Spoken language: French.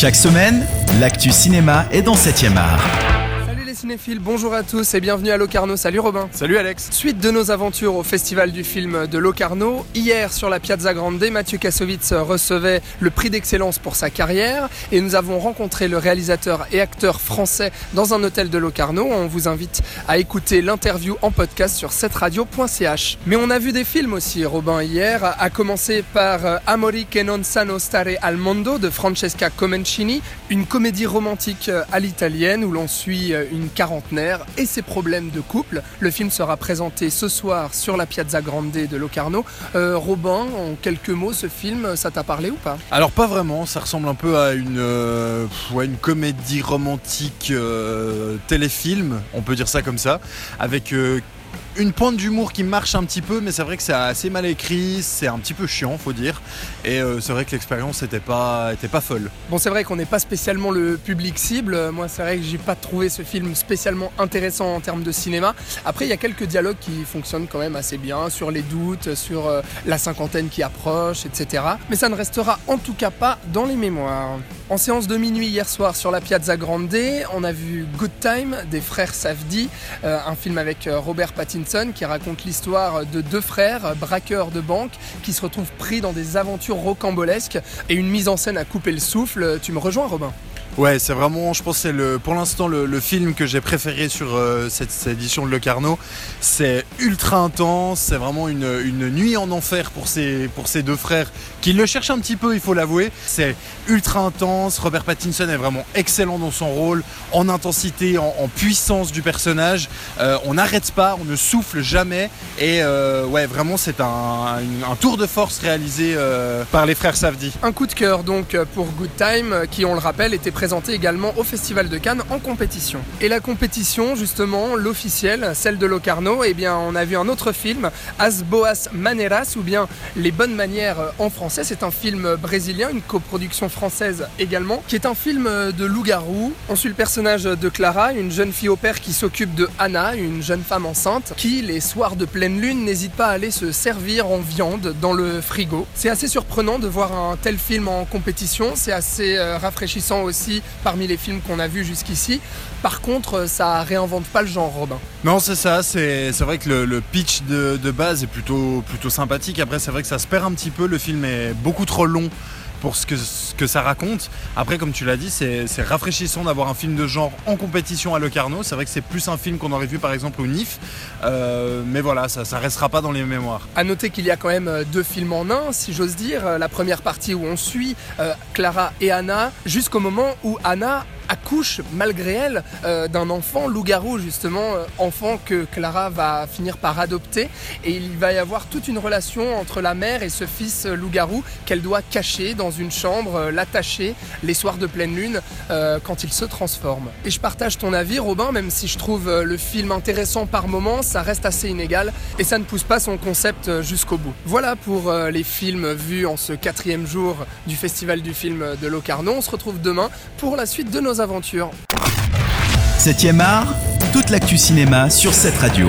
Chaque semaine, l'actu cinéma est dans 7e art. Cinéphiles, bonjour à tous et bienvenue à Locarno. Salut Robin. Salut Alex. Suite de nos aventures au Festival du film de Locarno, hier sur la Piazza Grande, Mathieu Kassovitz recevait le prix d'excellence pour sa carrière et nous avons rencontré le réalisateur et acteur français dans un hôtel de Locarno. On vous invite à écouter l'interview en podcast sur cetteradio.ch. Mais on a vu des films aussi, Robin, hier, à commencer par euh, Amori che non sanno stare al mondo de Francesca Comencini, une comédie romantique euh, à l'italienne où l'on suit euh, quarantenaire et ses problèmes de couple. Le film sera présenté ce soir sur la Piazza Grande de Locarno. Euh, Robin, en quelques mots, ce film, ça t'a parlé ou pas? Alors pas vraiment, ça ressemble un peu à une, euh, ouais, une comédie romantique euh, téléfilm, on peut dire ça comme ça, avec une pointe d'humour qui marche un petit peu, mais c'est vrai que c'est assez mal écrit, c'est un petit peu chiant, faut dire, et euh, c'est vrai que l'expérience n'était pas, était pas folle. Bon, c'est vrai qu'on n'est pas spécialement le public cible. Moi, c'est vrai que j'ai pas trouvé ce film spécialement intéressant en termes de cinéma. Après, il y a quelques dialogues qui fonctionnent quand même assez bien sur les doutes, sur euh, la cinquantaine qui approche, etc. Mais ça ne restera en tout cas pas dans les mémoires. En séance de minuit hier soir sur la Piazza Grande, on a vu Good Time des frères Safdie, euh, un film avec Robert Pattinson qui raconte l'histoire de deux frères braqueurs de banque qui se retrouvent pris dans des aventures rocambolesques et une mise en scène à couper le souffle. Tu me rejoins, Robin? Ouais, c'est vraiment, je pense, c'est le, pour l'instant le, le film que j'ai préféré sur euh, cette, édition de Locarno. C'est ultra intense, c'est vraiment une, une nuit en enfer pour ces, pour ces deux frères qui le cherchent un petit peu, il faut l'avouer. C'est ultra intense. Robert Pattinson est vraiment excellent dans son rôle, en intensité, en, puissance du personnage. Euh, on n'arrête pas, on ne souffle jamais. Et euh, ouais, vraiment, c'est un, une- un tour de force réalisé par les frères Safdie. Un coup de cœur donc pour Good Time, qui on le rappelle était également au Festival de Cannes en compétition. Et la compétition, justement, l'officielle, celle de Locarno, eh bien on a vu un autre film, As Boas Maneras, ou bien Les Bonnes Manières euh, en français. C'est un film brésilien, une coproduction française également, qui est un film euh, de loup-garou. On suit le personnage de Clara, une jeune fille au père qui s'occupe de Anna, une jeune femme enceinte, qui, les soirs de pleine lune, n'hésite pas à aller se servir en viande dans le frigo. C'est assez surprenant de voir un tel film en compétition, c'est assez euh, rafraîchissant aussi parmi les films qu'on a vus jusqu'ici. Par contre, euh, ça réinvente pas le genre Robin. Non, c'est ça, c'est vrai que le, le pitch de, de base est plutôt, plutôt sympathique. Après, c'est vrai que ça se perd un petit peu, le film est beaucoup trop long pour ce que, ça raconte. Après, comme tu l'as dit, c'est rafraîchissant d'avoir un film de genre en compétition à Locarno. C'est vrai que c'est plus un film qu'on aurait vu par exemple au NIF. Euh, mais voilà, ça, ça restera pas dans les mémoires. À noter qu'il y a quand même euh, deux films en un, si j'ose dire. Euh, La première partie où on suit Clara et Anna jusqu'au moment où Anna accouche malgré elle euh, d'un enfant loup-garou justement euh, enfant que Clara va finir par adopter. Et il va y avoir toute une relation entre la mère et ce fils loup-garou qu'elle doit cacher dans une chambre euh, l'attacher les soirs de pleine lune euh, quand il se transforme. Et je partage ton avis Robin même si je trouve le film intéressant par moments ça reste assez inégal et ça ne pousse pas son concept jusqu'au bout. Voilà pour les films vus en ce quatrième jour du festival du film de Locarno. On se retrouve demain pour la suite de nos aventures 7e art, toute l'actu cinéma sur cette radio.